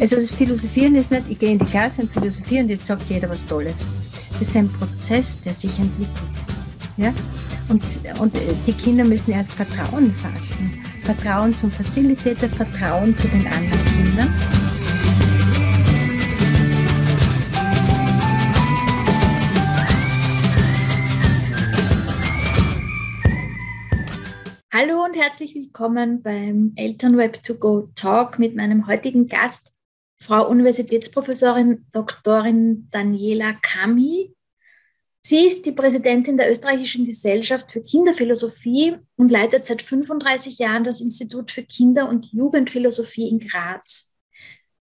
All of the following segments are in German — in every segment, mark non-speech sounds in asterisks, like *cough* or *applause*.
Also das Philosophieren ist nicht, ich gehe in die Klasse und philosophiere und jetzt sagt jeder was Tolles. Das ist ein Prozess, der sich entwickelt. Ja? Und, und die Kinder müssen erst Vertrauen fassen. Vertrauen zum Facilitator, Vertrauen zu den anderen Kindern. Hallo und herzlich willkommen beim Elternweb to Go Talk mit meinem heutigen Gast, Frau Universitätsprofessorin Dr. Daniela Kami. Sie ist die Präsidentin der Österreichischen Gesellschaft für Kinderphilosophie und leitet seit 35 Jahren das Institut für Kinder- und Jugendphilosophie in Graz.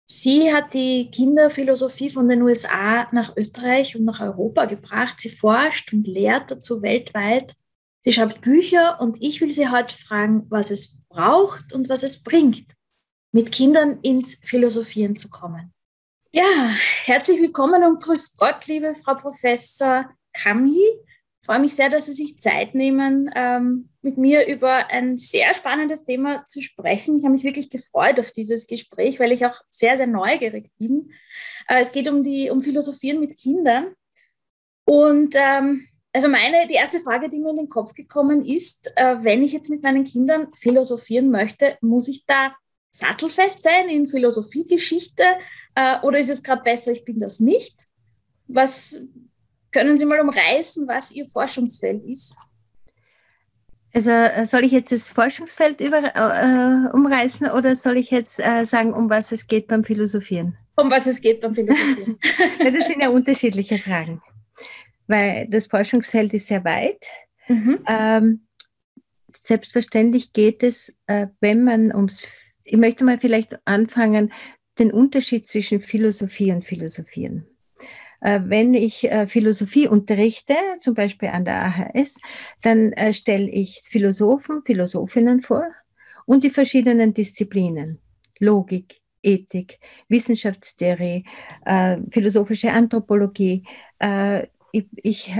Sie hat die Kinderphilosophie von den USA nach Österreich und nach Europa gebracht. Sie forscht und lehrt dazu weltweit. Sie schreibt Bücher und ich will Sie heute fragen, was es braucht und was es bringt, mit Kindern ins Philosophieren zu kommen. Ja, herzlich willkommen und grüß Gott, liebe Frau Professor Kami. Ich freue mich sehr, dass Sie sich Zeit nehmen, ähm, mit mir über ein sehr spannendes Thema zu sprechen. Ich habe mich wirklich gefreut auf dieses Gespräch, weil ich auch sehr, sehr neugierig bin. Äh, es geht um die um Philosophieren mit Kindern. Und ähm, also meine, die erste Frage, die mir in den Kopf gekommen ist, äh, wenn ich jetzt mit meinen Kindern philosophieren möchte, muss ich da sattelfest sein in Philosophiegeschichte äh, oder ist es gerade besser, ich bin das nicht? Was können Sie mal umreißen, was Ihr Forschungsfeld ist? Also äh, soll ich jetzt das Forschungsfeld über, äh, umreißen oder soll ich jetzt äh, sagen, um was es geht beim Philosophieren? Um was es geht beim Philosophieren. *laughs* *laughs* ja, das sind ja unterschiedliche Fragen, weil das Forschungsfeld ist sehr weit. Mhm. Ähm, selbstverständlich geht es, äh, wenn man ums ich möchte mal vielleicht anfangen, den Unterschied zwischen Philosophie und Philosophieren. Äh, wenn ich äh, Philosophie unterrichte, zum Beispiel an der AHS, dann äh, stelle ich Philosophen, Philosophinnen vor und die verschiedenen Disziplinen. Logik, Ethik, Wissenschaftstheorie, philosophische Anthropologie, ich, ich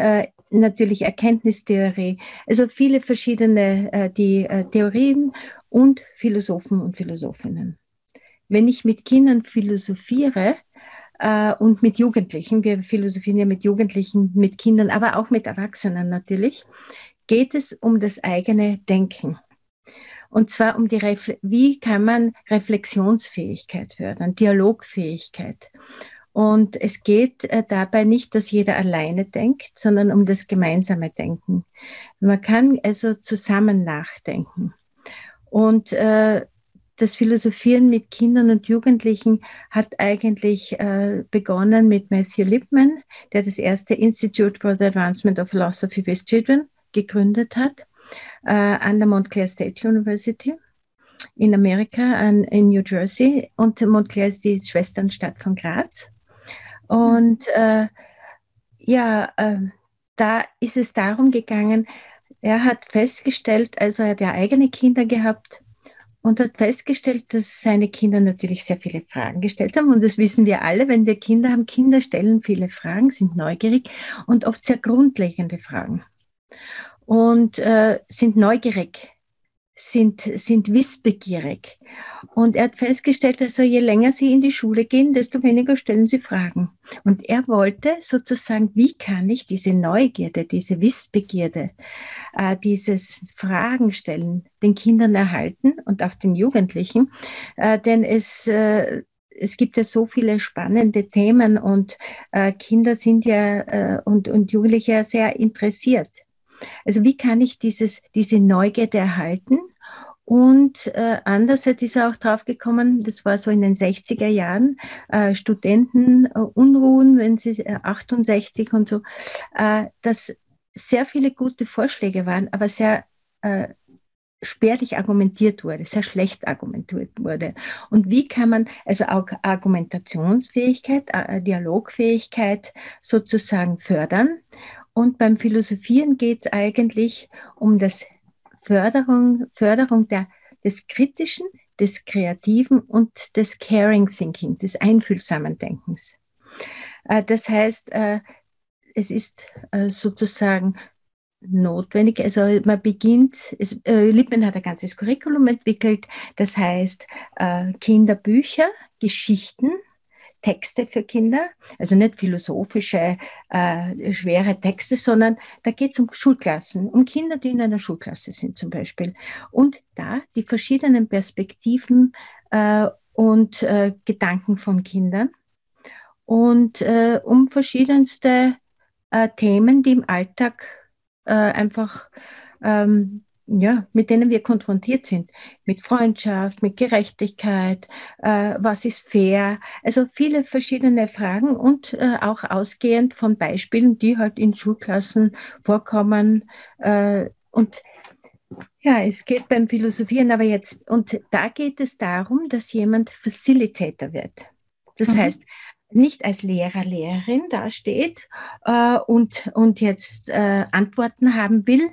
natürlich Erkenntnistheorie, also viele verschiedene die Theorien und Philosophen und Philosophinnen. Wenn ich mit Kindern philosophiere äh, und mit Jugendlichen, wir philosophieren ja mit Jugendlichen, mit Kindern, aber auch mit Erwachsenen natürlich, geht es um das eigene Denken. Und zwar um die, Refle wie kann man Reflexionsfähigkeit fördern, Dialogfähigkeit. Und es geht äh, dabei nicht, dass jeder alleine denkt, sondern um das gemeinsame Denken. Man kann also zusammen nachdenken. Und äh, das Philosophieren mit Kindern und Jugendlichen hat eigentlich äh, begonnen mit Matthew Lipman, der das erste Institute for the Advancement of Philosophy with Children gegründet hat, äh, an der Montclair State University in Amerika, an, in New Jersey. Und Montclair ist die Schwesternstadt von Graz. Und äh, ja, äh, da ist es darum gegangen, er hat festgestellt, also er hat ja eigene Kinder gehabt und hat festgestellt, dass seine Kinder natürlich sehr viele Fragen gestellt haben. Und das wissen wir alle, wenn wir Kinder haben. Kinder stellen viele Fragen, sind neugierig und oft sehr grundlegende Fragen. Und äh, sind neugierig sind, sind wissbegierig. Und er hat festgestellt, also je länger sie in die Schule gehen, desto weniger stellen sie Fragen. Und er wollte sozusagen, wie kann ich diese Neugierde, diese Wissbegierde, äh, dieses Fragen stellen den Kindern erhalten und auch den Jugendlichen, äh, denn es, äh, es gibt ja so viele spannende Themen und äh, Kinder sind ja äh, und, und Jugendliche sehr interessiert. Also wie kann ich dieses, diese Neugierde erhalten? Und äh, andererseits ist er auch draufgekommen, das war so in den 60er Jahren, äh, Studentenunruhen, äh, wenn sie äh, 68 und so, äh, dass sehr viele gute Vorschläge waren, aber sehr äh, spärlich argumentiert wurde, sehr schlecht argumentiert wurde. Und wie kann man also auch Argumentationsfähigkeit, äh, Dialogfähigkeit sozusagen fördern? Und beim Philosophieren geht es eigentlich um das Förderung, Förderung der, des Kritischen, des Kreativen und des Caring Thinking, des einfühlsamen Denkens. Äh, das heißt, äh, es ist äh, sozusagen notwendig. Also man beginnt, es, Lippmann hat ein ganzes Curriculum entwickelt, das heißt Kinderbücher, Geschichten, Texte für Kinder, also nicht philosophische, äh, schwere Texte, sondern da geht es um Schulklassen, um Kinder, die in einer Schulklasse sind zum Beispiel. Und da die verschiedenen Perspektiven äh, und äh, Gedanken von Kindern und äh, um verschiedenste äh, Themen, die im Alltag äh, einfach ähm, ja, mit denen wir konfrontiert sind. Mit Freundschaft, mit Gerechtigkeit, äh, was ist fair. Also viele verschiedene Fragen und äh, auch ausgehend von Beispielen, die halt in Schulklassen vorkommen. Äh, und ja, es geht beim Philosophieren aber jetzt, und da geht es darum, dass jemand Facilitator wird. Das mhm. heißt, nicht als Lehrer, Lehrerin dasteht äh, und, und jetzt äh, Antworten haben will,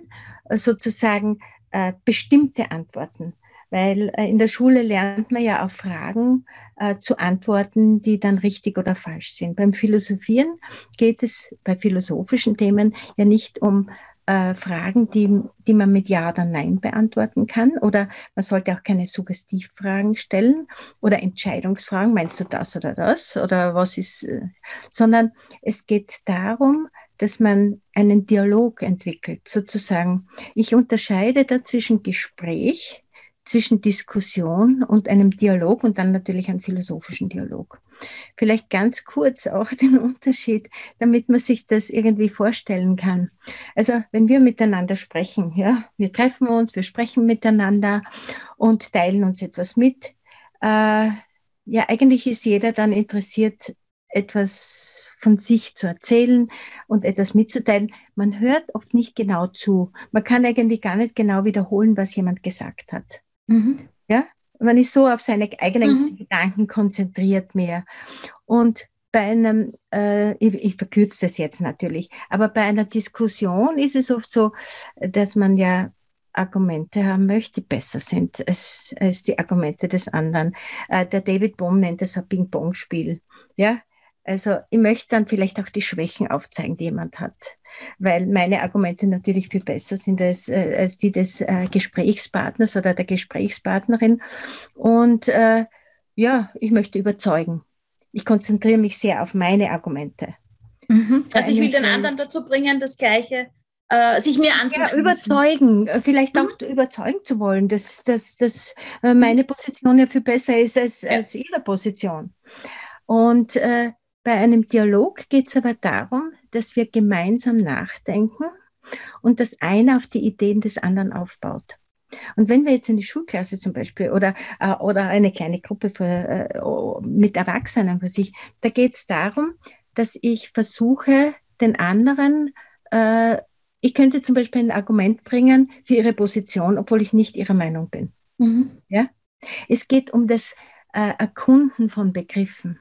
sozusagen äh, bestimmte Antworten. Weil äh, in der Schule lernt man ja auf Fragen äh, zu antworten, die dann richtig oder falsch sind. Beim Philosophieren geht es bei philosophischen Themen ja nicht um äh, Fragen, die, die man mit Ja oder Nein beantworten kann. Oder man sollte auch keine Suggestivfragen stellen oder Entscheidungsfragen, meinst du das oder das? Oder was ist, äh, sondern es geht darum, dass man einen Dialog entwickelt, sozusagen. Ich unterscheide da zwischen Gespräch, zwischen Diskussion und einem Dialog und dann natürlich einem philosophischen Dialog. Vielleicht ganz kurz auch *laughs* den Unterschied, damit man sich das irgendwie vorstellen kann. Also wenn wir miteinander sprechen, ja, wir treffen uns, wir sprechen miteinander und teilen uns etwas mit. Äh, ja, eigentlich ist jeder dann interessiert, etwas von sich zu erzählen und etwas mitzuteilen. Man hört oft nicht genau zu. Man kann eigentlich gar nicht genau wiederholen, was jemand gesagt hat. Mhm. Ja, man ist so auf seine eigenen mhm. Gedanken konzentriert mehr. Und bei einem, äh, ich, ich verkürze das jetzt natürlich, aber bei einer Diskussion ist es oft so, dass man ja Argumente haben möchte, die besser sind als, als die Argumente des anderen. Äh, der David Bohm nennt das ein Ping-Pong-Spiel. Ja, also ich möchte dann vielleicht auch die Schwächen aufzeigen, die jemand hat, weil meine Argumente natürlich viel besser sind als, äh, als die des äh, Gesprächspartners oder der Gesprächspartnerin. Und äh, ja, ich möchte überzeugen. Ich konzentriere mich sehr auf meine Argumente. Mhm. Also ich will den anderen dazu bringen, das Gleiche äh, sich mir anzuschließen. Ja, überzeugen, vielleicht auch mhm. überzeugen zu wollen, dass, dass, dass äh, meine Position ja viel besser ist als, ja. als ihre Position. Und äh, bei einem Dialog geht es aber darum, dass wir gemeinsam nachdenken und dass einer auf die Ideen des anderen aufbaut. Und wenn wir jetzt eine Schulklasse zum Beispiel oder, äh, oder eine kleine Gruppe für, äh, mit Erwachsenen für sich, da geht es darum, dass ich versuche, den anderen, äh, ich könnte zum Beispiel ein Argument bringen für ihre Position, obwohl ich nicht ihrer Meinung bin. Mhm. Ja? Es geht um das äh, Erkunden von Begriffen.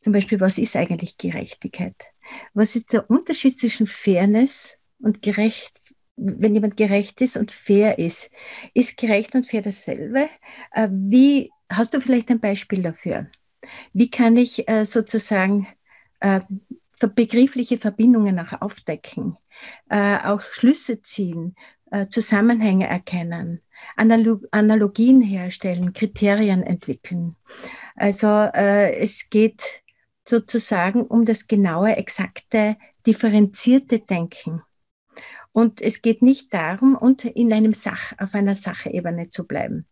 Zum Beispiel, was ist eigentlich Gerechtigkeit? Was ist der Unterschied zwischen Fairness und gerecht, wenn jemand gerecht ist und fair ist? Ist gerecht und fair dasselbe? Äh, wie, hast du vielleicht ein Beispiel dafür? Wie kann ich äh, sozusagen äh, begriffliche Verbindungen auch aufdecken, auch Schlüsse ziehen, Zusammenhänge erkennen, Analogien herstellen, Kriterien entwickeln. Also es geht sozusagen um das genaue, exakte, differenzierte Denken. Und es geht nicht darum, in einem Sach, auf einer Sachebene zu bleiben.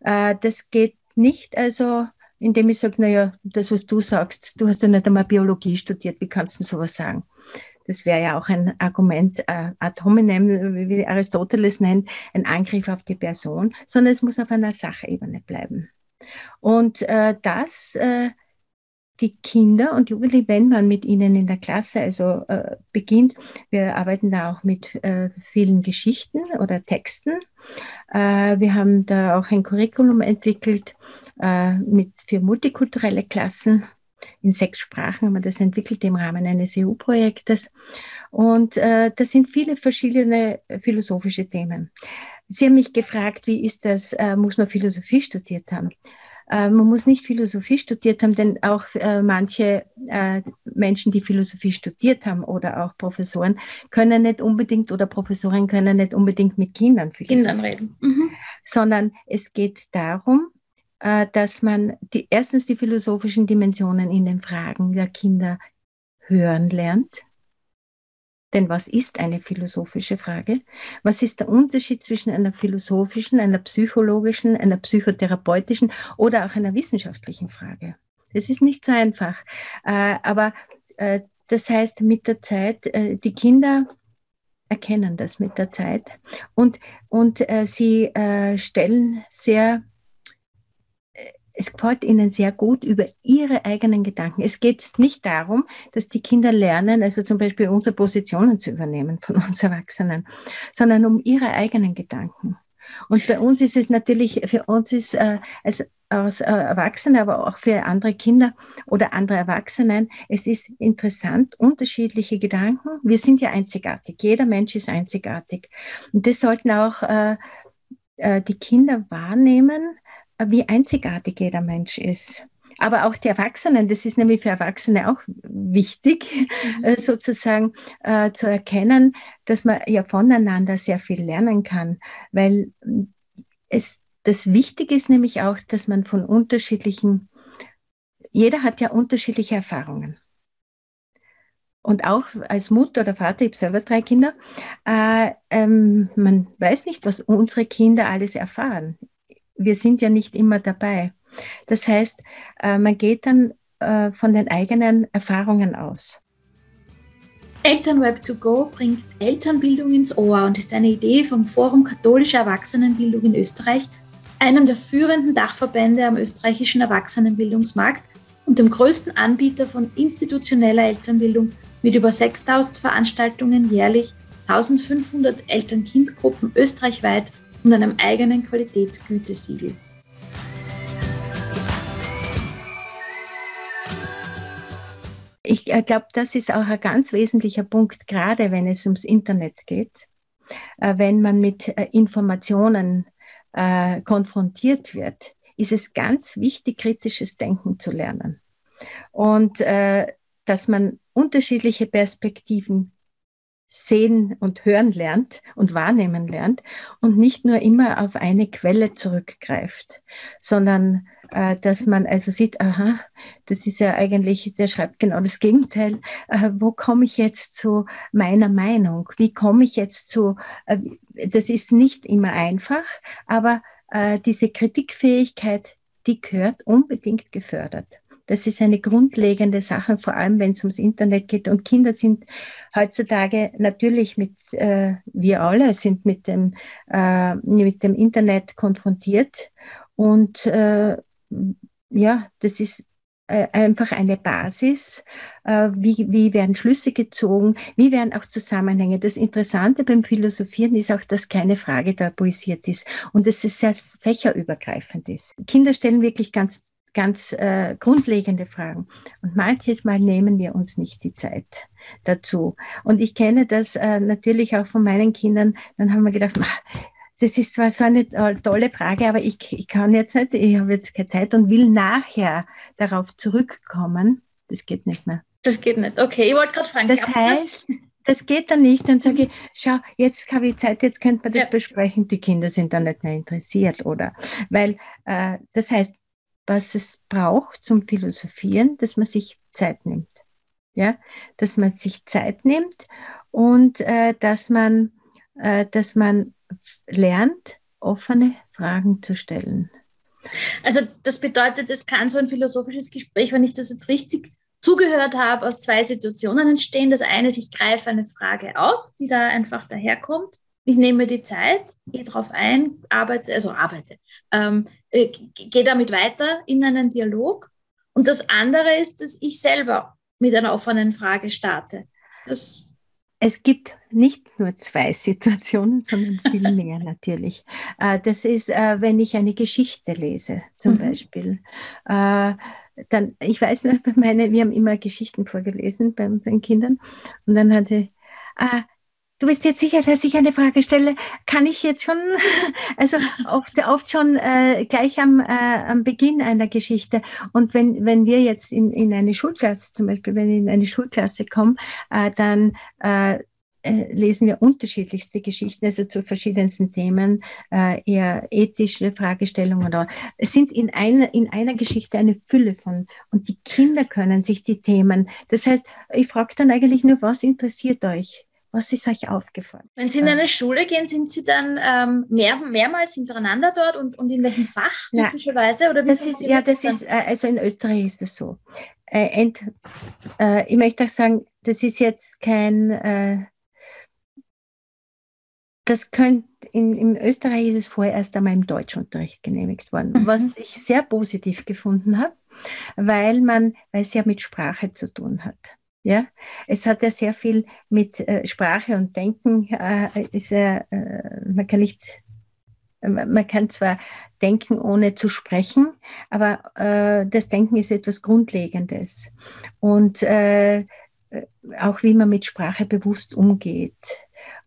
Äh, das geht nicht also, indem ich sage, naja, das, was du sagst, du hast ja nicht einmal Biologie studiert, wie kannst du sowas sagen? Das wäre ja auch ein Argument äh, ad hominem, wie Aristoteles nennt, ein Angriff auf die Person, sondern es muss auf einer Sachebene bleiben. Und äh, das äh, die Kinder und Jugendlichen, wenn man mit ihnen in der Klasse also äh, beginnt, wir arbeiten da auch mit äh, vielen Geschichten oder Texten. Äh, wir haben da auch ein Curriculum entwickelt äh, mit für multikulturelle Klassen. In sechs Sprachen haben wir das entwickelt im Rahmen eines EU-Projektes. Und äh, das sind viele verschiedene philosophische Themen. Sie haben mich gefragt, wie ist das, äh, muss man Philosophie studiert haben? Äh, man muss nicht Philosophie studiert haben, denn auch äh, manche, äh, Menschen, die Philosophie studiert haben oder auch Professoren, können nicht unbedingt oder Professoren können nicht unbedingt mit Kindern, Kindern reden, mhm. sondern es geht darum, dass man die, erstens die philosophischen Dimensionen in den Fragen der Kinder hören lernt. Denn was ist eine philosophische Frage? Was ist der Unterschied zwischen einer philosophischen, einer psychologischen, einer psychotherapeutischen oder auch einer wissenschaftlichen Frage? Das ist nicht so einfach. Äh, aber äh, das heißt, mit der Zeit, äh, die Kinder erkennen das mit der Zeit und, und sie stellen sehr es gefällt ihnen sehr gut über ihre eigenen Gedanken. Es geht nicht darum, dass die Kinder lernen, also zum Beispiel unsere Positionen zu übernehmen von *laughs* uns Erwachsenen, sondern um ihre eigenen Gedanken. Und bei uns ist es natürlich, für uns ist äh, als, als äh, Erwachsene, aber auch für andere Kinder oder andere Erwachsenen, es ist interessant, unterschiedliche Gedanken. Wir sind ja einzigartig. Jeder Mensch ist einzigartig. Und das sollten auch äh, äh die Kinder wahrnehmen, wie einzigartig jeder Mensch ist. Aber auch die Erwachsenen, das ist nämlich für Erwachsene auch wichtig, mhm. Äh, sozusagen äh, zu erkennen, dass man ja voneinander sehr viel lernen kann, weil es das Wichtige ist nämlich auch, dass man von unterschiedlichen, jeder hat ja unterschiedliche Erfahrungen. Und auch als Mutter oder Vater, ich habe selber drei Kinder, äh, ähm, man weiß nicht, was unsere Kinder alles erfahren wir sind ja nicht immer dabei. Das heißt, äh, man geht dann äh, von den eigenen Erfahrungen aus. Elternweb 2 go bringt Elternbildung ins Ohr und ist eine Idee vom Forum Katholische Erwachsenenbildung in Österreich, einem der führenden Dachverbände am österreichischen Erwachsenenbildungsmarkt und dem größten Anbieter von institutioneller Elternbildung mit über 6000 Veranstaltungen jährlich, 1500 Eltern-Kind-Gruppen österreichweit und einem eigenen Qualitätsgütesiegel. Ich äh, glaube, das ist auch ein ganz wesentlicher Punkt, gerade wenn es ums Internet geht, äh, wenn man mit äh, Informationen konfrontiert wird, ist es ganz wichtig, kritisches Denken zu lernen. Und dass man unterschiedliche Perspektiven sehen und hören lernt und wahrnehmen lernt und nicht nur immer auf eine Quelle zurückgreift, sondern äh, dass man also sieht, aha, das ist ja eigentlich, der schreibt genau das Gegenteil. Äh, wo komme ich jetzt zu meiner Meinung? Wie komme ich jetzt zu, äh, das ist nicht immer einfach, aber äh, diese Kritikfähigkeit, die gehört unbedingt gefördert. Das ist eine grundlegende Sache, vor allem wenn es ums Internet geht. Und Kinder sind heutzutage natürlich mit, äh, wir alle sind mit dem, äh, mit dem Internet konfrontiert. Und äh, ja, das ist äh, einfach eine Basis. Äh, wie, wie werden Schlüsse gezogen? Wie werden auch Zusammenhänge? Das Interessante beim Philosophieren ist auch, dass keine Frage tabuisiert ist und dass es sehr fächerübergreifend ist. Kinder stellen wirklich ganz ganz äh, grundlegende Fragen. Und manches Mal nehmen wir uns nicht die Zeit dazu. Und ich kenne das äh, natürlich auch von meinen Kindern. Dann haben wir gedacht, das ist zwar so eine tolle Frage, aber ich, ich kann jetzt nicht, ich habe jetzt keine Zeit und will nachher darauf zurückkommen. Das geht nicht mehr. Das geht nicht. Okay, ich wollte gerade fragen. Das heißt, das? das geht dann nicht. Dann sage ich, schau, jetzt habe ich Zeit, jetzt könnte man das ja. besprechen. Die Kinder sind dann nicht mehr interessiert, oder? Weil äh, das heißt, was es braucht zum Philosophieren, dass man sich Zeit nimmt. Ja, dass man sich Zeit nimmt und äh, dass man, äh, dass man lernt, offene Fragen zu stellen. Also das bedeutet, es kann so ein philosophisches Gespräch, wenn ich das jetzt richtig zugehört habe, aus zwei Situationen entstehen. Das eine ist, ich greife eine Frage auf, die da einfach daherkommt ich nehme mir die Zeit, gehe darauf ein, arbeite, also arbeite, ähm, äh, gehe damit weiter in einen Dialog. Und das andere ist, dass ich selber mit einer offenen Frage starte. Das es gibt nicht nur zwei Situationen, sondern viel *laughs* mehr natürlich. Äh, das ist, äh, wenn ich eine Geschichte lese, zum mhm. Beispiel. Dann, ich weiß noch, *laughs* meine, wir haben immer Geschichten vorgelesen bei unseren Kindern. Und dann hatte, ah, du bist jetzt sicher, dass ich eine Frage stelle. Kann ich jetzt schon, *laughs* also oft, oft schon äh, gleich am, äh, am Beginn einer Geschichte. Und wenn, wenn wir jetzt in, in eine Schulklasse, zum Beispiel, wenn ich in eine Schulklasse komme, äh, dann äh, äh, lesen wir unterschiedlichste Geschichten, also zu verschiedensten Themen, äh, eher ethische Fragestellungen. Oder es sind in einer, in einer Geschichte eine Fülle von, und die Kinder können sich die Themen, das heißt, ich frage dann eigentlich nur, was interessiert euch? Was ist euch aufgefallen? Wenn Sie in eine Schule gehen, sind Sie dann ähm, mehr, mehrmals hintereinander dort und, und in welchem Fach typischerweise? Oder das ist, ja, das ist, äh, also in Österreich ist das so. Äh, ent, äh, ich möchte auch sagen, das ist jetzt kein, äh, das könnte, in, in Österreich ist es vorerst einmal im Deutschunterricht genehmigt worden, mhm. was ich sehr positiv gefunden habe, weil man, weil es ja mit Sprache zu tun hat. Ja, es hat ja sehr viel mit äh, Sprache und Denken, äh, ist äh, man kann nicht, äh, man kann zwar denken, ohne zu sprechen, aber äh, das Denken ist etwas Grundlegendes. Und äh, auch wie man mit Sprache bewusst umgeht.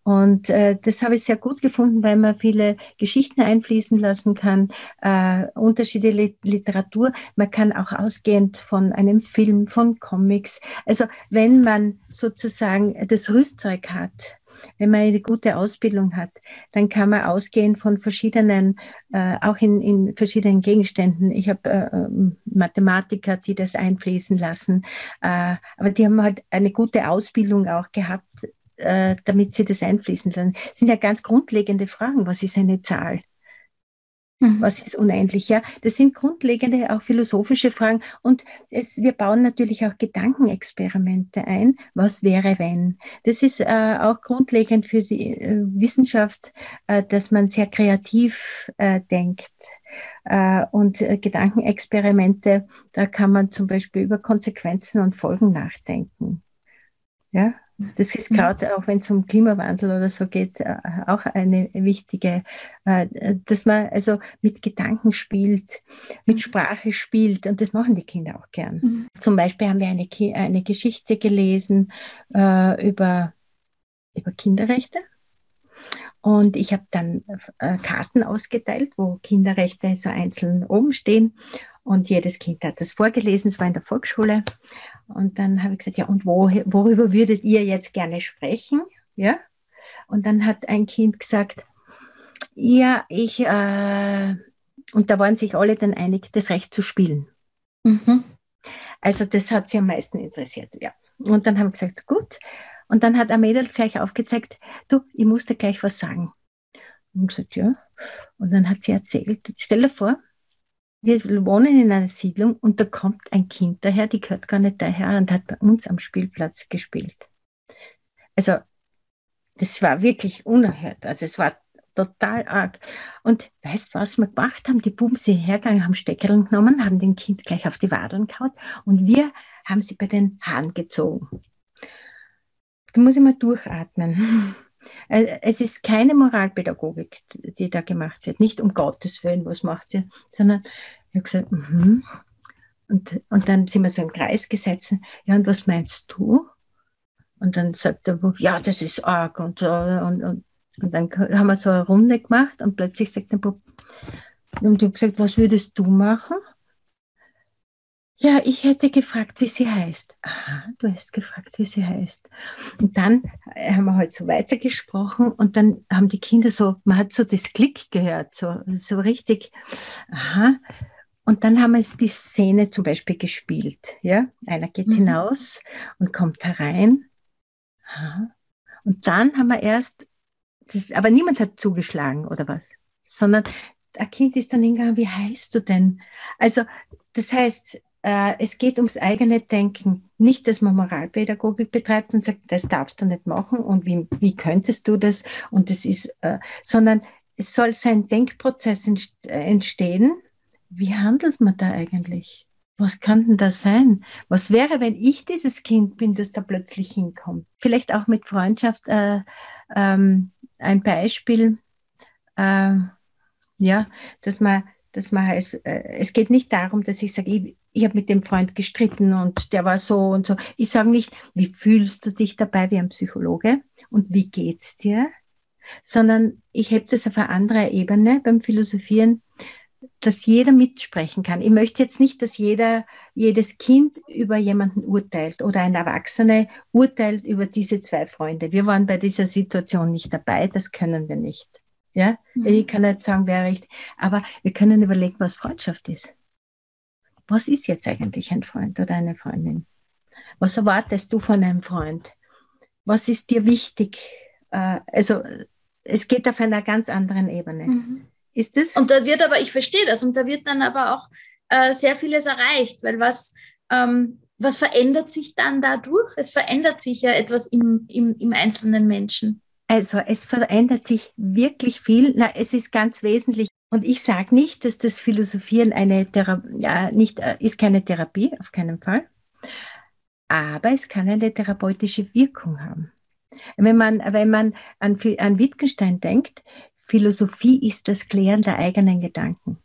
Und äh, das habe ich sehr gut gefunden, weil man viele Geschichten einfließen lassen kann, äh, unterschiedliche Literatur. Man kann auch ausgehend von einem Film, von Comics. Also wenn man sozusagen das Rüstzeug hat, wenn man eine gute Ausbildung hat, dann kann man ausgehen von verschiedenen, äh, auch in, in verschiedenen Gegenständen. Ich habe äh, ähm, Mathematiker, die das einfließen lassen, äh, aber die haben halt eine gute Ausbildung auch gehabt äh, damit sie das einfließen lassen. Das sind ja ganz grundlegende Fragen. Was ist eine Zahl? Mhm. Was ist unendlich? Ja, das sind grundlegende, auch philosophische Fragen. Und es, wir bauen natürlich auch Gedankenexperimente ein. Was wäre, wenn? Das ist äh, auch grundlegend für die äh, Wissenschaft, äh, dass man sehr kreativ äh, denkt. Und Gedankenexperimente, da kann man zum Beispiel über Konsequenzen und Folgen nachdenken. Ja, das ist gerade auch, wenn es um Klimawandel oder so geht, äh, auch eine wichtige, äh, dass man also mit Gedanken spielt, mit mhm. Sprache spielt und das machen die Kinder auch gern. Mhm. Zum Beispiel haben wir eine, eine Geschichte gelesen äh, über, über Kinderrechte. Und ich habe dann äh, Karten ausgeteilt, wo Kinderrechte so einzeln oben stehen. Und jedes Kind hat das vorgelesen, es war in der Volksschule. Und dann habe ich gesagt, ja, und wo, worüber würdet ihr jetzt gerne sprechen? Ja. Und dann hat ein Kind gesagt, ja, ich, äh, und da waren sich alle dann einig, das Recht zu spielen. Mhm. Also das hat sie am meisten interessiert, ja. Und dann haben wir gesagt, gut. Und dann hat ein Mädel gleich aufgezeigt, du, ich muss dir gleich was sagen. Und gesagt, ja. Und dann hat sie erzählt, stell dir vor, wir wohnen in einer Siedlung und da kommt ein Kind daher, die gehört gar nicht daher und hat bei uns am Spielplatz gespielt. Also, das war wirklich unerhört. Also, es war total arg. Und weißt du, was wir gemacht haben? Die Buben sind hergegangen, haben Steckerl genommen, haben den Kind gleich auf die Wadeln gehauen und wir haben sie bei den Haaren gezogen. Da muss ich mal durchatmen. *laughs* Äh, es ist keine Moralpädagogik, die da gemacht wird. Nicht um Gottes Willen, was macht sie, sondern ich habe gesagt, mhm. und, und dann sind wir so im Kreis gesetzt. Ja, und was meinst du? Und dann sagt er, ja, das ist arg und so. Und, und, und dann haben wir so eine Runde gemacht und plötzlich sagt der Bub, und ich habe gesagt, was würdest du machen? Ja, ich hätte gefragt, wie sie heißt. Aha, du hast gefragt, wie sie heißt. Und dann haben wir halt so weitergesprochen und dann haben die Kinder so, man hat so das Klick gehört, so, so richtig, aha. Und dann haben wir die Szene zum Beispiel gespielt. Ja? Einer geht mhm. hinaus und kommt herein. Aha. Und dann haben wir erst, das, aber niemand hat zugeschlagen oder was, sondern ein Kind ist dann hingegangen, wie heißt du denn? Also, das heißt, äh, es geht ums eigene Denken. Nicht, dass man Moralpädagogik betreibt und sagt, das darfst du nicht machen und wie, wie könntest du das? Und das ist, äh, sondern es soll sein Denkprozess entstehen. Wie handelt man da eigentlich? Was kann denn das sein? Was wäre, wenn ich dieses Kind bin, das da plötzlich hinkommt? Vielleicht auch mit Freundschaft äh, ähm, ein Beispiel, äh, ja, dass man, dass man es, äh, es geht nicht darum, dass ich sage, ich, ich habe mit dem Freund gestritten und der war so und so. Ich sage nicht, wie fühlst du dich dabei wie ein Psychologe und wie geht's dir, sondern ich habe das auf eine andere Ebene beim Philosophieren, dass jeder mitsprechen kann. Ich möchte jetzt nicht, dass jeder, jedes Kind über jemanden urteilt oder ein Erwachsener urteilt über diese zwei Freunde. Wir waren bei dieser Situation nicht dabei, das können wir nicht. Ja, mhm. ich kann nicht sagen, wer recht, aber wir können überlegen, was Freundschaft ist. Was ist jetzt eigentlich ein Freund oder eine Freundin? Was erwartest du von einem Freund? Was ist dir wichtig? Äh, also, es geht auf einer ganz anderen Ebene. Mhm. Ist es? Und da wird aber, ich verstehe das, und da wird dann aber auch äh, sehr vieles erreicht, weil was, ähm, was verändert sich dann dadurch? Es verändert sich ja etwas im, im, im einzelnen Menschen. Also es verändert sich wirklich viel. Na, es ist ganz wesentlich. Und ich sage nicht, dass das Philosophieren eine Therapie, ja, nicht, äh, ist keine Therapie, auf keinen Fall. Aber es kann eine therapeutische Wirkung haben. Wenn man, wenn man an, an Wittgenstein denkt, Philosophie ist das Klären der eigenen Gedanken.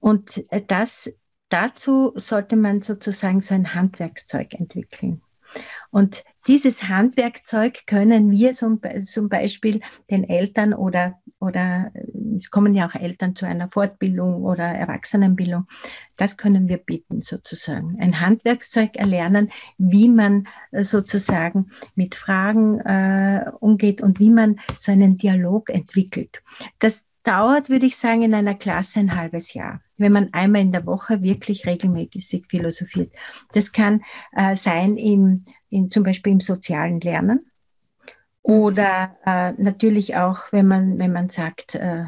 Und äh, das, dazu sollte man sozusagen so ein Handwerkszeug entwickeln. Und dieses Handwerkzeug können wir zum, zum Beispiel den Eltern oder, oder es kommen ja auch Eltern zu einer Fortbildung oder Erwachsenenbildung, das können wir bieten sozusagen. Ein Handwerkzeug erlernen, wie man sozusagen mit Fragen äh, umgeht und wie man so einen Dialog entwickelt. Das dauert, würde ich sagen, in einer Klasse ein halbes Jahr, wenn man einmal in der Woche wirklich regelmäßig philosophiert. Das kann äh, sein in, in, zum Beispiel im sozialen Lernen oder äh, natürlich auch, wenn man, wenn man sagt, äh,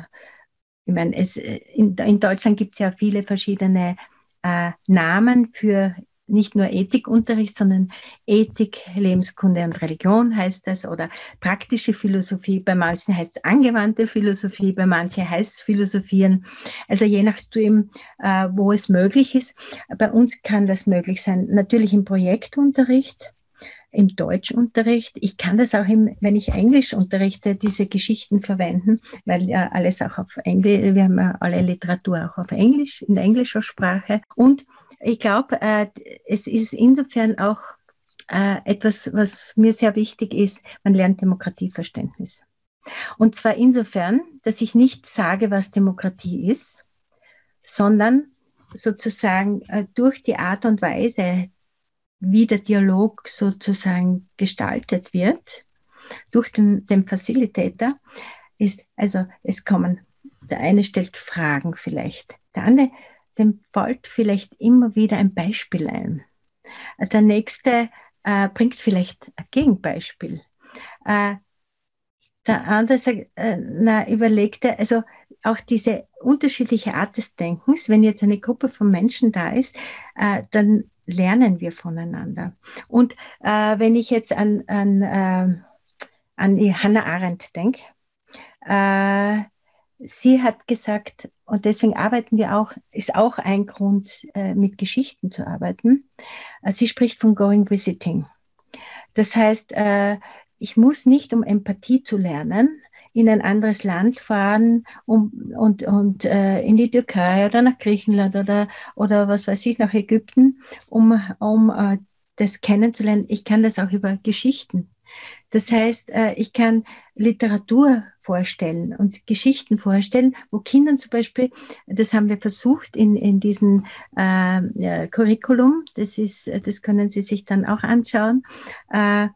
ich meine, es, in, in Deutschland gibt es ja viele verschiedene äh, Namen für nicht nur Ethikunterricht, sondern Ethik, Lebenskunde und Religion heißt das oder praktische Philosophie. Bei manchen heißt es angewandte Philosophie, bei manchen heißt es Philosophieren. Also je nachdem, äh, wo es möglich ist. Bei uns kann das möglich sein. Natürlich im Projektunterricht im Deutschunterricht. Ich kann das auch, im, wenn ich Englisch unterrichte, diese Geschichten verwenden, weil ja alles auch auf Englisch, wir haben ja alle Literatur auch auf Englisch, in englischer Sprache. Und ich glaube, äh, es ist insofern auch äh, etwas, was mir sehr wichtig ist, man lernt Demokratieverständnis. Und zwar insofern, dass ich nicht sage, was Demokratie ist, sondern sozusagen äh, durch die Art und Weise, wie der Dialog sozusagen gestaltet wird, durch den, den Facilitator, ist, also es kommen, der eine stellt Fragen vielleicht, der andere dem fällt vielleicht immer wieder ein Beispiel ein. Der nächste äh, bringt vielleicht ein Gegenbeispiel. Äh, der andere sagt, äh, na, überlegte, also auch diese unterschiedliche Art des Denkens, wenn jetzt eine Gruppe von Menschen da ist, äh, dann lernen wir voneinander. Und äh, wenn ich jetzt an, an, äh, an Hannah Arendt denke, äh, sie hat gesagt, und deswegen arbeiten wir auch, ist auch ein Grund, äh, mit Geschichten zu arbeiten. Äh, sie spricht von Going Visiting. Das heißt, äh, ich muss nicht, um Empathie zu lernen, in ein anderes Land fahren um, und, und äh, in die Türkei oder nach Griechenland oder, oder was weiß ich, nach Ägypten, um, um äh, das kennenzulernen. Ich kann das auch über Geschichten. Das heißt, äh, ich kann Literatur vorstellen und Geschichten vorstellen, wo Kindern zum Beispiel, das haben wir versucht in, in diesem äh, Curriculum, das, ist, das können Sie sich dann auch anschauen, äh,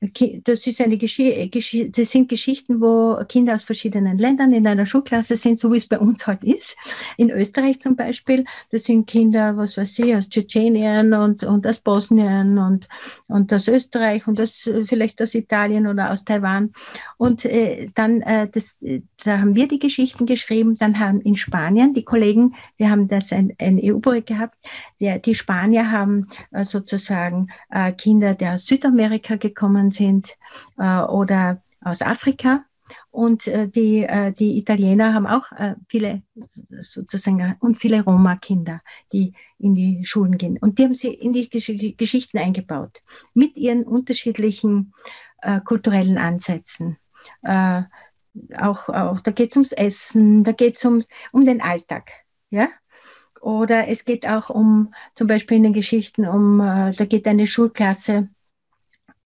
das ist eine Geschichte, das sind Geschichten, wo Kinder aus verschiedenen Ländern in einer Schulklasse sind, so wie es bei uns halt ist. In Österreich zum Beispiel, das sind Kinder, was weiß ich, aus Tschetschenien und, und aus Bosnien und, und aus Österreich und das, vielleicht aus Italien oder aus Taiwan. Und äh, dann, äh, das, da haben wir die Geschichten geschrieben, dann haben in Spanien die Kollegen, wir haben das ein, ein EU-Projekt gehabt, der, die Spanier haben äh, sozusagen äh, Kinder, die aus Südamerika gekommen gekommen sind äh, oder aus Afrika. Und äh, die, äh, die Italiener haben auch viele sozusagen und viele Roma-Kinder, die in die Schulen gehen. Und die haben sie in die Gesch Geschichten eingebaut mit ihren unterschiedlichen äh, kulturellen Ansätzen. Äh, auch, auch da geht es ums Essen, da geht es um, um den Alltag. Ja? Oder es geht auch um, zum Beispiel in den Geschichten um, äh, da geht eine Schulklasse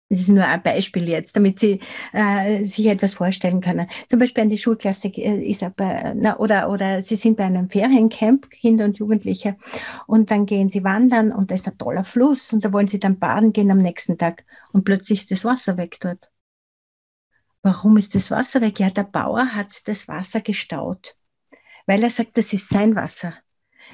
das ist nur ein Beispiel jetzt, damit Sie äh, sich etwas vorstellen können. Zum Beispiel eine Schulklasse äh, ist aber, na, oder, oder Sie sind bei einem Feriencamp, Kinder und Jugendliche, und dann gehen Sie wandern und da ist ein toller Fluss und da wollen Sie dann baden gehen am nächsten Tag und plötzlich ist das Wasser weg dort. Warum ist das Wasser weg? Ja, der Bauer hat das Wasser gestaut, weil er sagt, das ist sein Wasser.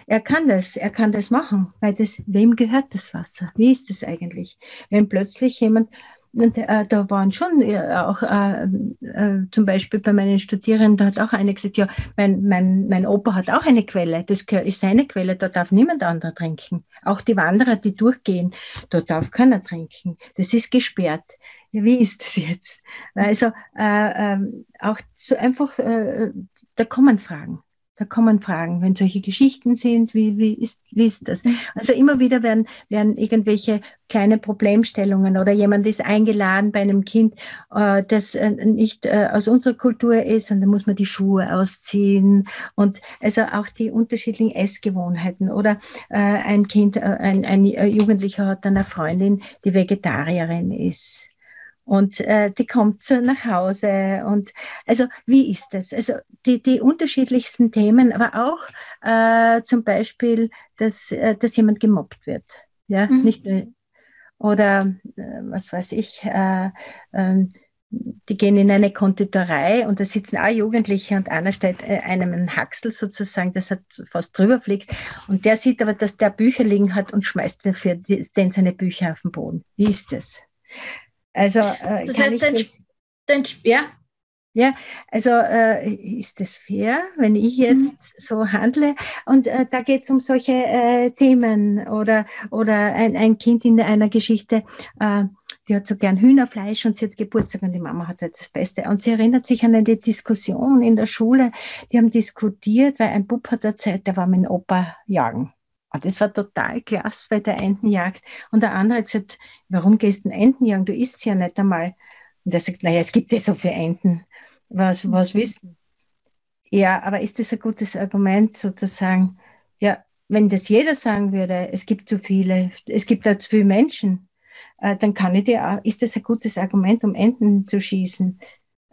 Er kann das, er kann das machen, weil das, wem gehört das Wasser? Wie ist das eigentlich? Wenn plötzlich jemand, äh, da waren schon äh, auch äh, äh, zum Beispiel bei meinen Studierenden, da hat auch eine gesagt, ja, mein, mein, mein Opa hat auch eine Quelle, das ist seine Quelle, da darf niemand anderer trinken. Auch die Wanderer, die durchgehen, da darf keiner trinken. Das ist gesperrt. Ja, wie ist das jetzt? Also äh, ähm, auch so einfach, äh, da kommen Fragen. Da kommen Fragen, wenn solche Geschichten sind, wie, wie, ist, wie ist das? Mhm. Also immer wieder werden, werden irgendwelche kleine Problemstellungen oder jemand ist eingeladen bei einem Kind, äh, das äh, nicht äh, aus unserer Kultur ist und dann muss man die Schuhe ausziehen und also auch die unterschiedlichen Essgewohnheiten oder äh, ein Kind, äh, ein, ein Jugendlicher hat dann eine Freundin, die Vegetarierin ist und äh, die kommt so nach Hause und also wie ist das? Also die, die unterschiedlichsten Themen, aber auch äh, zum Beispiel, dass, äh, dass jemand gemobbt wird. Ja, mhm. nicht nur, oder äh, was weiß ich, äh, äh, die gehen in eine Konditorei und da sitzen auch Jugendliche und einer stellt äh, einem einen Haxel sozusagen, das hat fast drüber fliegt und der sieht aber, dass der Bücher liegen hat und schmeißt dafür den seine Bücher auf den Boden. Wie ist das? Also, äh, das heißt, dein, dein, ja? Ja, also äh, ist das fair, wenn ich jetzt mhm. so handle? Und äh, da geht es um solche äh, Themen oder, oder ein, ein Kind in einer Geschichte, äh, die hat so gern Hühnerfleisch und sie hat Geburtstag und die Mama hat jetzt das Beste. Und sie erinnert sich an eine Diskussion in der Schule. Die haben diskutiert, weil ein Bub hat erzählt, der war mit dem Opa jagen. Und das war total klasse bei der Entenjagd. Und der andere hat gesagt, warum gehst du Enten jagen? Du isst ja nicht einmal. Und er sagt, naja, es gibt ja so viele Enten. Was, was wissen? Ja, aber ist das ein gutes Argument sozusagen? Ja, wenn das jeder sagen würde, es gibt zu viele, es gibt da zu viele Menschen, äh, dann kann ich dir, ist das ein gutes Argument, um Enten zu schießen?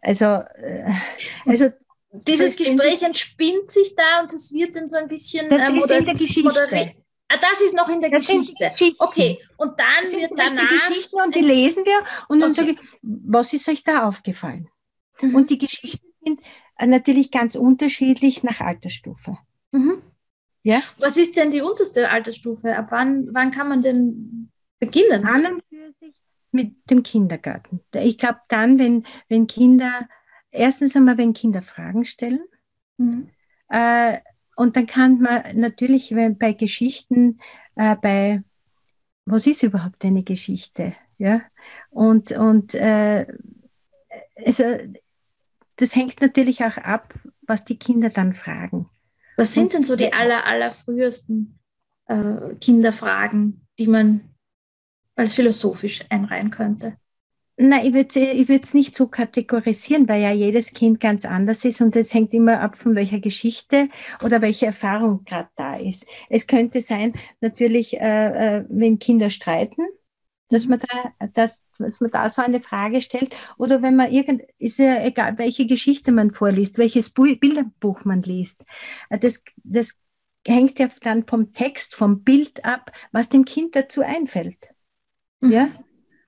Also, äh, also dieses Gespräch entspinnt sich da und es wird dann so ein bisschen. Das ähm, ist in der Geschichte. Ah, das ist noch in der Geschichte. Geschichte. Okay, und dann wird danach. Die Geschichte und die lesen wir und dann okay. sage ich, was ist euch da aufgefallen? Mhm. Und die Geschichten sind äh, natürlich ganz unterschiedlich nach Altersstufe. Mhm. Ja? Was ist denn die unterste Altersstufe? Ab wann, wann kann man denn beginnen? An und für sich mit dem Kindergarten. Ich glaube dann, wenn, wenn Kinder erstens einmal, wenn Kinder Fragen stellen. Mhm. Äh, und dann kann man natürlich wenn bei Geschichten, äh, bei was ist überhaupt eine Geschichte? Ja? Und, und äh, also, das hängt natürlich auch ab, was die Kinder dann fragen. Was sind denn so die aller, aller frühesten äh, Kinderfragen, die man als philosophisch einreihen könnte? Na, ich würde ich es nicht so kategorisieren, weil ja jedes Kind ganz anders ist und es hängt immer ab von welcher Geschichte oder welche Erfahrung gerade da ist. Es könnte sein, natürlich, äh, äh, wenn Kinder streiten, dass man da, dass, dass man da so eine Frage stellt oder wenn man irgend, ist ja egal, welche Geschichte man vorliest, welches Bu Bilderbuch man liest. Äh, das, das hängt ja dann vom Text, vom Bild ab, was dem Kind dazu einfällt. Mhm. Ja,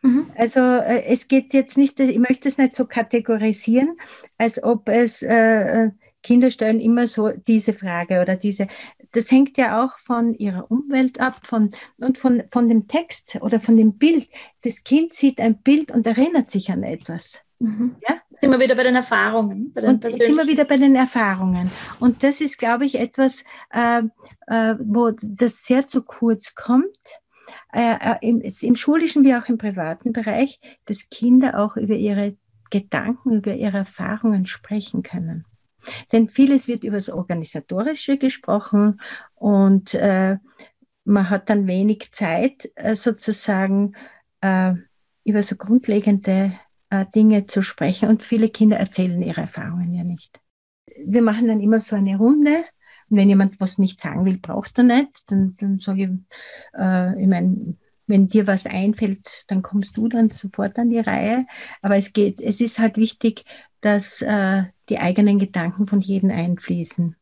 Mhm. Also äh, es geht jetzt nicht, ich möchte es nicht so kategorisieren, als ob es äh, Kinder stellen immer so diese Frage oder diese. Das hängt ja auch von ihrer Umwelt ab von, und von, von dem Text oder von dem Bild. Das Kind sieht ein Bild und erinnert sich an etwas. Mhm. Ja? Sind wir wieder bei den Erfahrungen. Bei den und sind wir wieder bei den Erfahrungen. Und das ist, glaube ich, etwas, äh, äh, wo das sehr zu kurz kommt äh, äh, im, schulischen wie auch im privaten Bereich, dass Kinder auch über ihre Gedanken, über ihre Erfahrungen sprechen können. Denn vieles wird über das Organisatorische gesprochen und äh, man hat dann wenig Zeit, äh, sozusagen äh, über so grundlegende äh, Dinge zu sprechen. Und viele Kinder erzählen ihre Erfahrungen ja nicht. Wir machen dann immer so eine Runde wenn jemand was nicht sagen will, braucht er nicht. Dann, dann sage ich, äh, ich meine, wenn dir was einfällt, dann kommst du dann sofort an die Reihe. Aber es geht, es ist halt wichtig, dass äh, die eigenen Gedanken von jedem einfließen.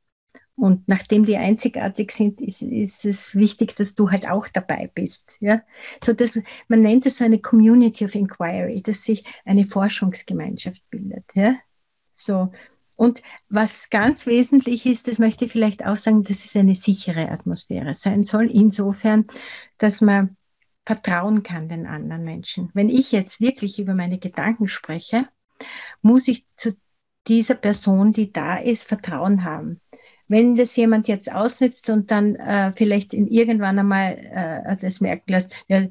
Und nachdem die einzigartig sind, ist, ist es wichtig, dass du halt auch dabei bist. Ja? So dass, man nennt es eine Community of Inquiry, dass sich eine Forschungsgemeinschaft bildet. Ja? So. Und was ganz wesentlich ist, das möchte ich vielleicht auch sagen, dass es eine sichere Atmosphäre sein soll, insofern, dass man vertrauen kann den anderen Menschen. Wenn ich jetzt wirklich über meine Gedanken spreche, muss ich zu dieser Person, die da ist, Vertrauen haben. Wenn das jemand jetzt ausnützt und dann äh, vielleicht in irgendwann einmal äh, das merken lässt, ja, äh,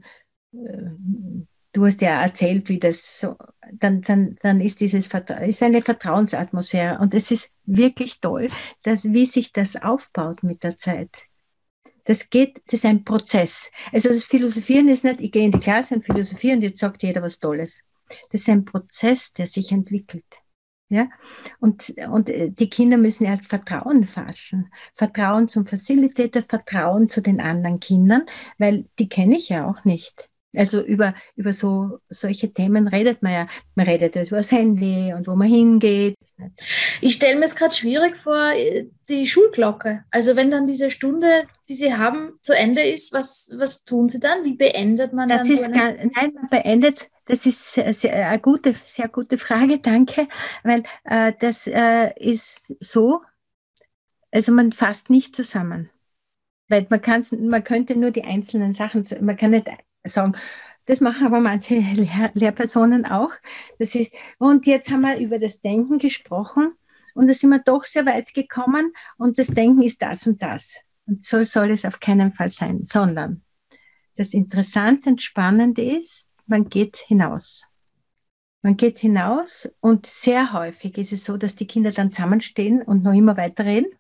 du hast ja erzählt, wie das so, dann, dann, dann ist dieses ist eine Vertrauensatmosphäre und es ist wirklich toll, dass wie sich das aufbaut mit der Zeit. Das geht, das ist ein Prozess. Also das Philosophieren ist nicht, ich gehe in die Klasse und philosophiere und jetzt sagt jeder was Tolles. Das ist ein Prozess, der sich entwickelt. Ja? Und, und äh, die Kinder müssen erst Vertrauen fassen. Vertrauen zum Facilitator, Vertrauen zu den anderen Kindern, weil die kenne ich ja auch nicht. Also über, über so solche Themen redet man ja. Man redet über das Handy und wo man hingeht. Ich stelle mir es gerade schwierig vor, äh, die Schulglocke. Also wenn dann diese Stunde, die Sie haben, zu Ende ist, was, was tun Sie dann? Wie beendet man das dann? Ist so gar, nein, man beendet, das ist sehr, sehr, eine gute, sehr gute Frage, danke. Weil äh, das äh, ist so, also man fasst nicht zusammen. Weil man, man könnte nur die einzelnen Sachen, man kann nicht sagen. Das machen aber manche Lehr Lehrpersonen auch. Das ist, und jetzt haben wir über das Denken gesprochen und da sind wir doch sehr weit gekommen und das Denken ist das und das. Und so soll es auf keinen Fall sein, sondern das Interessante und Spannende ist, man geht hinaus. Man geht hinaus und sehr häufig ist es so, dass die Kinder dann zusammenstehen und noch immer weiterreden.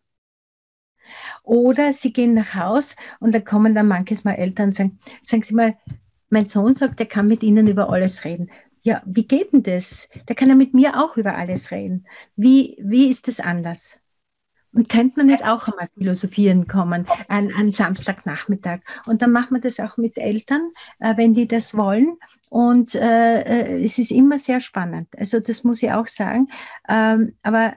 Oder sie gehen nach Haus und da kommen dann manches Mal Eltern und sagen, sagen Sie mal, mein Sohn sagt, er kann mit Ihnen über alles reden. Ja, wie geht denn das? Der kann ja mit mir auch über alles reden. Wie, wie ist das anders? Und könnte man nicht auch einmal philosophieren kommen an, an Samstagnachmittag? Und dann macht man das auch mit Eltern, äh, wenn die das wollen. Und äh, äh es ist immer sehr spannend. Also das muss ich auch sagen. Ähm, aber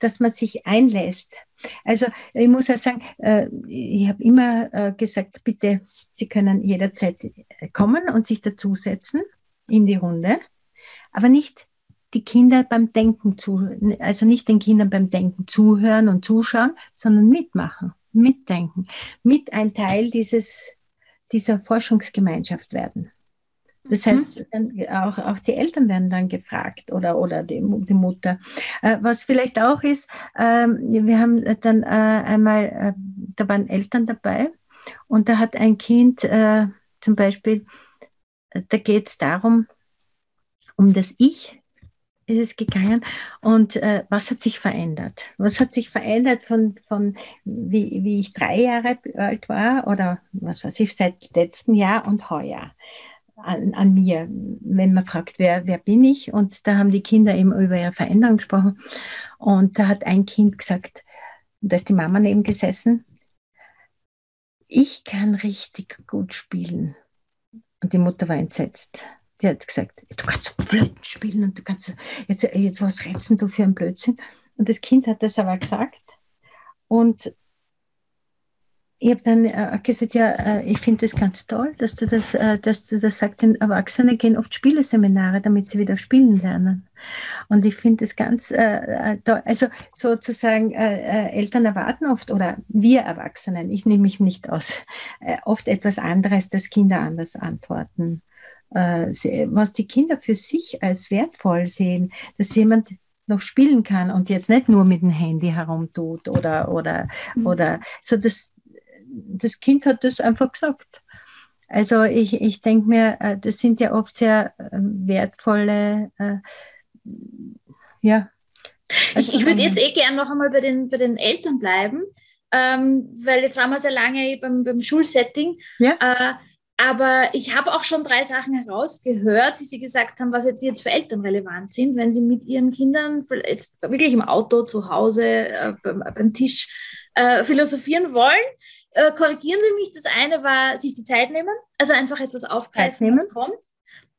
dass man sich einlässt. Also ich muss ja sagen, äh, ich habe immer äh, gesagt, bitte, Sie können jederzeit äh, kommen und sich dazusetzen in die Runde, aber nicht die Kinder beim Denken zu, also nicht den Kindern beim Denken zuhören und zuschauen, sondern mitmachen, mitdenken, mit ein Teil dieses, dieser Forschungsgemeinschaft werden. Das mhm. heißt, auch, auch die Eltern werden dann gefragt oder, oder die, die Mutter. Äh, was vielleicht auch ist, äh, wir haben dann äh, einmal, äh, da waren Eltern dabei und da hat ein Kind äh, zum Beispiel, äh, da geht es darum, um das Ich ist es gegangen und äh, was hat sich verändert? Was hat sich verändert von, von wie, wie ich drei Jahre alt war oder was weiß ich, seit letztem Jahr und heuer? An, an mir, wenn man fragt, wer, wer bin ich? Und da haben die Kinder eben über ihre Veränderung gesprochen. Und da hat ein Kind gesagt, da ist die Mama neben gesessen, ich kann richtig gut spielen. Und die Mutter war entsetzt. Die hat gesagt, du kannst Flöten spielen und du kannst jetzt, jetzt was rätseln du für einen Blödsinn. Und das Kind hat das aber gesagt. Und ich habe dann äh, gesagt, ja, äh, ich finde das ganz toll, dass du das, äh, dass du das sagst. Denn Erwachsene gehen oft Spieleseminare, damit sie wieder spielen lernen. Und ich finde das ganz äh, äh, toll. Also sozusagen, äh, Eltern erwarten oft, oder wir Erwachsenen, ich nehme mich nicht aus, oft etwas anderes, dass Kinder anders antworten. was die Kinder für sich als wertvoll sehen, dass jemand noch spielen kann und jetzt nicht nur mit dem Handy herumtut oder, oder, mhm. oder so, das, das Kind hat das einfach gesagt. Also ich, ich denke mir, äh, das sind ja oft sehr äh, wertvolle, äh, ja. Also ich, ich würde jetzt eh gerne noch einmal bei den, bei den Eltern bleiben, ähm, weil jetzt waren wir sehr lange beim, beim Schulsetting. Ja. Äh, aber ich habe auch schon drei Sachen herausgehört, die Sie gesagt haben, was die jetzt für Eltern relevant sind, wenn sie mit ihren Kindern jetzt wirklich im Auto, zu Hause, äh, beim, beim Tisch äh, philosophieren wollen. Äh, korrigieren Sie mich, das eine war sich die Zeit nehmen, also einfach etwas aufgreifen, was kommt.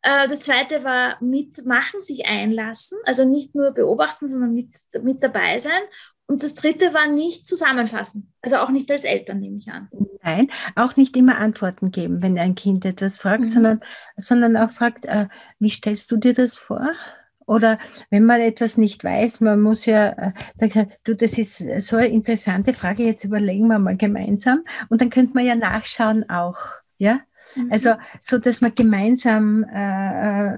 Äh, das zweite war mitmachen, sich einlassen, also nicht nur beobachten, sondern mit, mit dabei sein. Und das dritte war nicht zusammenfassen, also auch nicht als Eltern, nehme ich an. Nein, auch nicht immer Antworten geben, wenn ein Kind etwas fragt, mhm. sondern, sondern auch fragt, äh, wie stellst du dir das vor? Oder wenn man etwas nicht weiß, man muss ja, äh, du, das ist so eine interessante Frage, jetzt überlegen wir mal gemeinsam und dann könnte man ja nachschauen auch, ja? Mhm. Also, so dass man gemeinsam äh, äh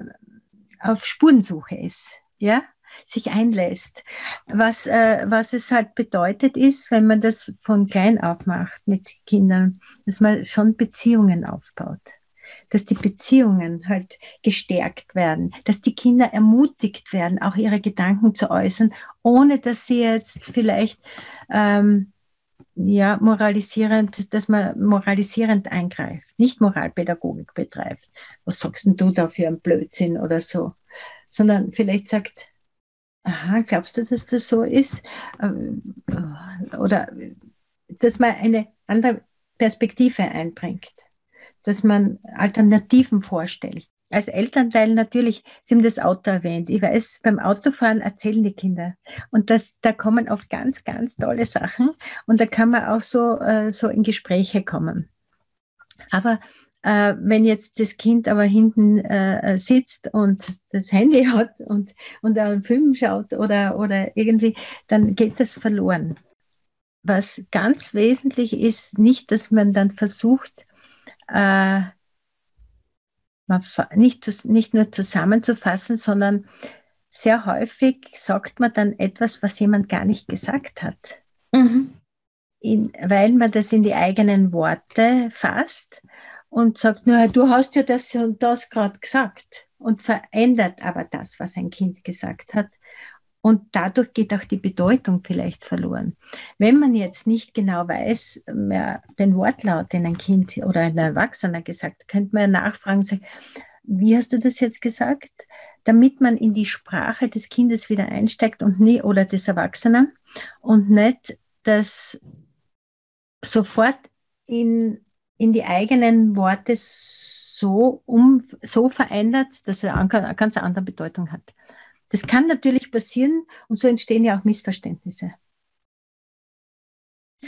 auf Spurensuche ist, ja? sich einlässt. Was, äh, was es halt bedeutet ist, wenn man das von klein auf macht mit Kindern, dass man schon Beziehungen aufbaut. Dass die Beziehungen halt gestärkt werden, dass die Kinder ermutigt werden, auch ihre Gedanken zu äußern, ohne dass sie jetzt vielleicht ähm, ja, moralisierend, dass man moralisierend eingreift, nicht Moralpädagogik betreibt. Was sagst denn du da für einen Blödsinn oder so? Sondern vielleicht sagt, aha, glaubst du, dass das so ist? Ähm, oder dass man eine andere Perspektive einbringt, dass man Alternativen vorstellt. Als Elternteil natürlich, Sie haben das Auto erwähnt. Ich weiß, beim Autofahren erzählen die Kinder. Und das, da kommen oft ganz, ganz tolle Sachen. Und da kann man auch so, äh, so in Gespräche kommen. Aber äh, wenn jetzt das Kind aber hinten äh, sitzt und das Handy *laughs* hat und, und einen Film schaut oder, oder irgendwie, dann geht das verloren. Was ganz wesentlich ist, nicht, dass man dann versucht, äh, nicht, nicht nur zusammenzufassen, sondern sehr häufig sagt man dann etwas, was jemand gar nicht gesagt hat. Mhm. In, weil man das in die eigenen Worte fasst und sagt, nur du hast ja das und das gerade gesagt und verändert aber das, was ein Kind gesagt hat. Und dadurch geht auch die Bedeutung vielleicht verloren. Wenn man jetzt nicht genau weiß, mehr den Wortlaut, den ein Kind oder ein Erwachsener gesagt hat, könnte man nachfragen sagen, wie hast du das jetzt gesagt? Damit man in die Sprache des Kindes wieder einsteigt und nie, oder des Erwachsenen und nicht das sofort in in die eigenen Worte so, um, so verändert, dass er eine ganz andere Bedeutung hat. Das kann natürlich passieren und so entstehen ja auch Missverständnisse.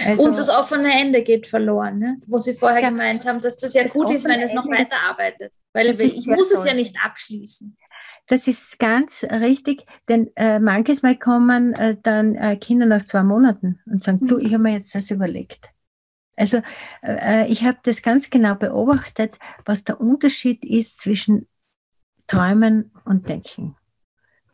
Also, und das offene Ende geht verloren, ne? wo Sie vorher ja, gemeint haben, dass das ja das gut ist, wenn es noch weiterarbeitet. Weil ich muss es ja nicht abschließen. Das ist ganz richtig, denn äh, manches Mal kommen äh, dann äh, Kinder nach zwei Monaten und sagen, mhm. du, ich habe mir jetzt das überlegt. Also äh, ich habe das ganz genau beobachtet, was der Unterschied ist zwischen Träumen und Denken.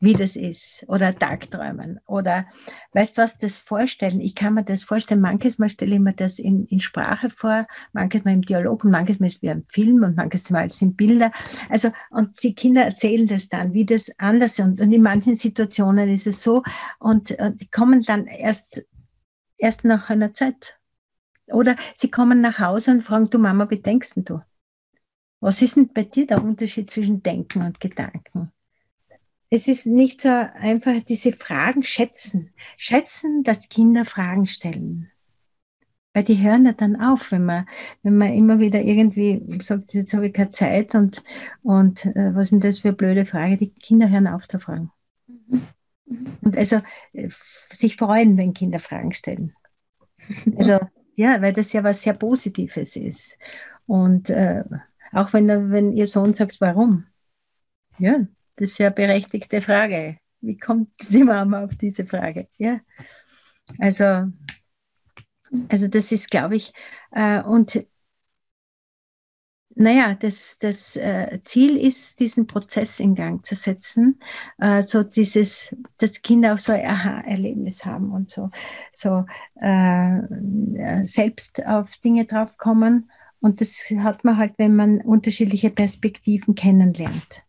Wie das ist. Oder Tagträumen. Oder weißt du was, das Vorstellen. Ich kann mir das vorstellen. Manches Mal stelle ich mir das in, in Sprache vor, manches Mal im Dialog und manches Mal ist wie ein Film und manches Mal sind Bilder. Also, und die Kinder erzählen das dann, wie das anders ist. Und, und in manchen Situationen ist es so. Und, und die kommen dann erst, erst nach einer Zeit oder sie kommen nach Hause und fragen, du Mama, wie denkst denn du? Was ist denn bei dir der Unterschied zwischen Denken und Gedanken? Es ist nicht so einfach diese Fragen schätzen. Schätzen, dass Kinder Fragen stellen. Weil die hören ja dann auf, wenn man, wenn man immer wieder irgendwie sagt, jetzt habe ich keine Zeit und, und äh, was ist denn das für eine blöde Frage? Die Kinder hören auf zu fragen. Mhm. Und also äh, sich freuen, wenn Kinder Fragen stellen. Also ja, weil das ja was sehr Positives ist. Und äh, auch wenn, wenn Ihr Sohn sagt, warum? Ja, das ist ja eine berechtigte Frage. Wie kommt die Mama auf diese Frage? Ja, also, also das ist, glaube ich, äh, und naja, das, das äh, Ziel ist, diesen Prozess in Gang zu setzen, äh, so dieses, dass Kinder auch so ein Aha-Erlebnis haben und so, so äh, selbst auf Dinge draufkommen. Und das hat man halt, wenn man unterschiedliche Perspektiven kennenlernt.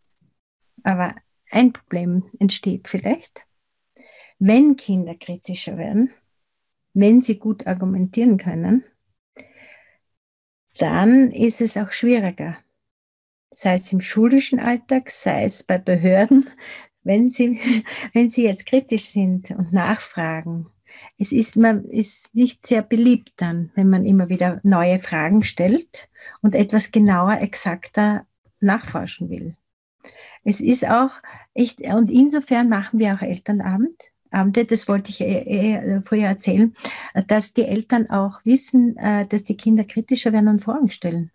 Aber ein Problem entsteht vielleicht, wenn Kinder kritischer werden, wenn sie gut argumentieren können, dann ist es auch schwieriger. Sei es im schulischen Alltag, sei es bei Behörden. *laughs* Wenn sie, *laughs* wenn sie jetzt kritisch sind und nachfragen, es ist, man ist nicht sehr beliebt dann, wenn man immer wieder neue Fragen stellt und etwas genauer, exakter nachforschen will. Es ist auch echt, und insofern machen wir auch Elternabend. Abende, das wollte ich eh, eh vorher erzählen, dass die Eltern auch wissen, äh, dass die Kinder kritischer werden und Fragen stellen.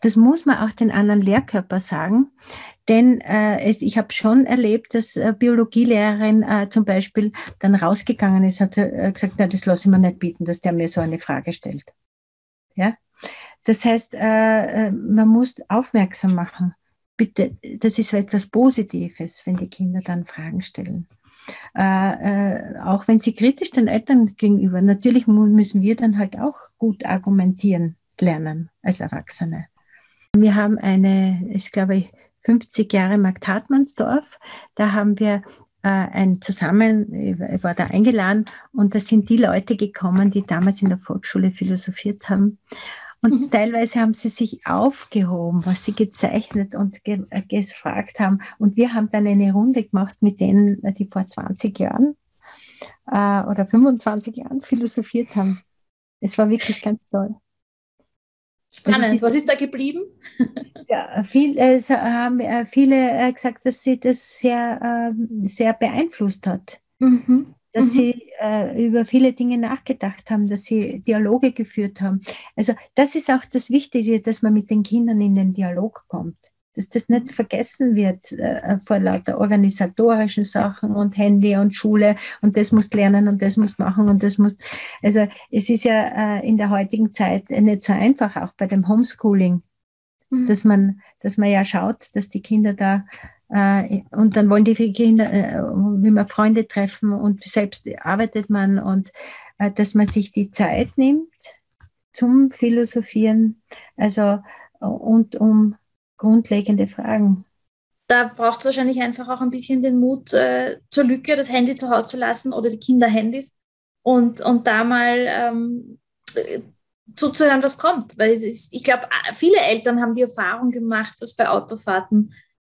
Das muss man auch den anderen Lehrkörper sagen, denn ich habe schon erlebt, dass Biologielehrerin zum Beispiel dann rausgegangen ist, hat äh, gesagt, na, das lasse ich mir nicht bieten, dass der mir so eine Frage stellt. Ja, das heißt, man muss aufmerksam machen. Bitte, das ist so etwas Positives, wenn die Kinder dann Fragen stellen. Äh, auch wenn sie kritisch den Eltern gegenüber, natürlich müssen wir dann halt auch gut argumentieren lernen als Erwachsene. Wir haben eine, ich glaube, 50 Jahre Markt Hartmannsdorf. Da haben wir äh, ein Zusammen, ich war da eingeladen und da sind die Leute gekommen, die damals in der Volksschule philosophiert haben. Und mhm. teilweise haben sie sich aufgehoben, was sie gezeichnet und ge äh, gefragt haben. Und wir haben dann eine Runde gemacht mit denen, die vor 20 Jahren äh, oder 25 Jahren philosophiert haben. Es war wirklich ganz toll. Spannend. Also Was ist da geblieben? *laughs* Ja, viel, äh, haben äh, viele äh, gesagt, dass sie das sehr, äh, sehr beeinflusst hat. Mhm. Dass mhm. sie äh, über viele Dinge nachgedacht haben, dass sie Dialoge geführt haben. Also das ist auch das Wichtige, dass man mit den Kindern in den Dialog kommt dass das nicht vergessen wird äh, vor lauter organisatorischen Sachen und Handy und Schule und das musst lernen und das musst machen und das musst. Also es ist ja äh, in der heutigen Zeit nicht so einfach, auch bei dem Homeschooling, mhm. dass man, dass man ja schaut, dass die Kinder da und dann wollen die Kinder, äh, wie man Freunde treffen und selbst arbeitet man und äh, dass man sich die Zeit nimmt zum Philosophieren, also und um grundlegende Fragen. Da braucht es wahrscheinlich einfach auch ein bisschen den Mut äh, zur Lücke, das Handy zu Hause zu lassen oder die Kinderhandys und, und da mal ähm, zuzuhören, was kommt. Weil ist, ich glaube, viele Eltern haben die Erfahrung gemacht, dass bei Autofahrten,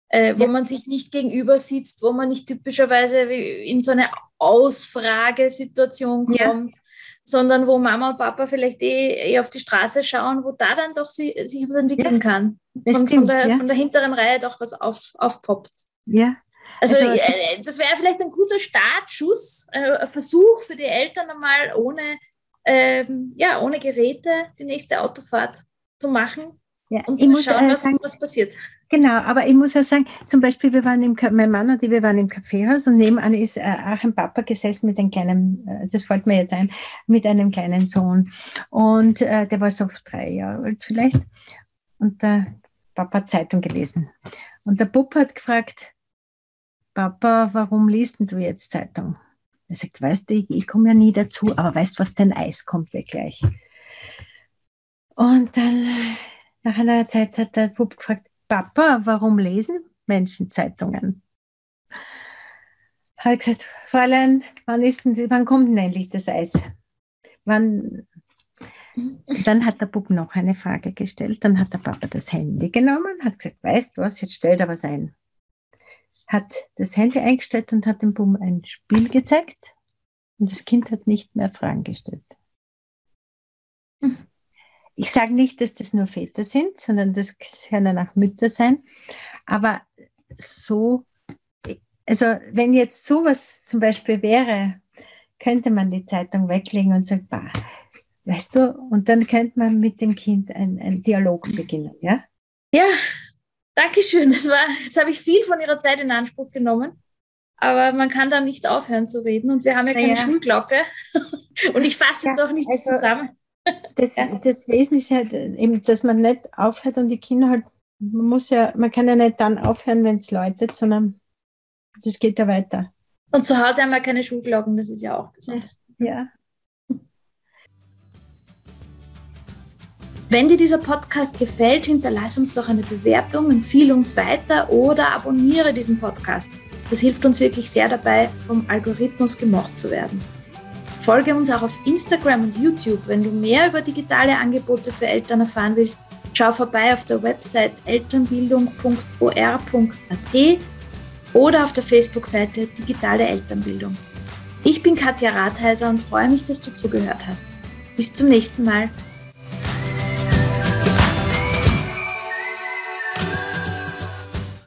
äh, wo ja. man sich nicht gegenüber sitzt, wo man nicht typischerweise in so eine Ausfragesituation kommt, ja sondern wo Mama und Papa vielleicht eh, eh auf die Straße schauen, wo da dann doch sie, sich was entwickeln ja, kann. Von, stimmt, von, der, von der hinteren Reihe doch was auf, aufpoppt. Ja. Also, also äh, das wäre vielleicht ein guter Startschuss, äh, ein Versuch für die Eltern einmal ohne, ähm, ja, ohne Geräte die nächste Autofahrt zu machen und zu schauen, äh, was, sagen, was passiert. Genau, aber ich muss auch sagen, zum Beispiel, wir waren im, mein Mann und ich, wir waren im Kaffeehaus und nebenan ist äh, auch ein Papa gesessen mit einem kleinen, äh, das fällt mir jetzt ein, mit einem kleinen Sohn. Und äh, der war so drei Jahre alt vielleicht. Und der Papa hat Zeitung gelesen. Und der Bub hat gefragt, Papa, warum liest denn du jetzt Zeitung? Er sagt, weißt du, ich, ich komme ja nie dazu, aber weißt was, dein Eis kommt ja gleich. Und dann, nach einer Zeit hat der Bub gefragt, Papa, warum lesen Menschen Zeitungen? Hat gesagt, Fräulein, wann, ist denn, wann kommt denn endlich das Eis? Wann? Dann hat der Bub noch eine Frage gestellt. Dann hat der Papa das Handy genommen, hat gesagt, weißt du was, jetzt stell da was ein. Hat das Handy eingestellt und hat dem Bub ein Spiel gezeigt. Und das Kind hat nicht mehr Fragen gestellt. Ich sage nicht, dass das nur Väter sind, sondern das können auch Mütter sein. Aber so, also wenn jetzt sowas zum Beispiel wäre, könnte man die Zeitung weglegen und sagen, bah, weißt du, und dann könnte man mit dem Kind einen Dialog beginnen, ja? Ja, danke schön. Das war, jetzt habe ich viel von Ihrer Zeit in Anspruch genommen, aber man kann da nicht aufhören zu reden und wir haben ja keine ja. Schulglocke *laughs* und ich fasse jetzt ja, auch nichts also, zusammen. Das, das Wesen ist halt eben, dass man nicht aufhört und die Kinder halt, man muss ja, man kann ja nicht dann aufhören, wenn es läutet, sondern das geht ja weiter. Und zu Hause haben wir keine Schulglocken, das ist ja auch besonders. Ja. Wenn dir dieser Podcast gefällt, hinterlass uns doch eine Bewertung, empfehle uns weiter oder abonniere diesen Podcast. Das hilft uns wirklich sehr dabei, vom Algorithmus gemocht zu werden. Folge uns auch auf Instagram und YouTube. Wenn du mehr über digitale Angebote für Eltern erfahren willst, schau vorbei auf der Website elternbildung.or.at oder auf der Facebook-Seite Digitale Elternbildung. Ich bin Katja Rathheiser und freue mich, dass du zugehört hast. Bis zum nächsten Mal.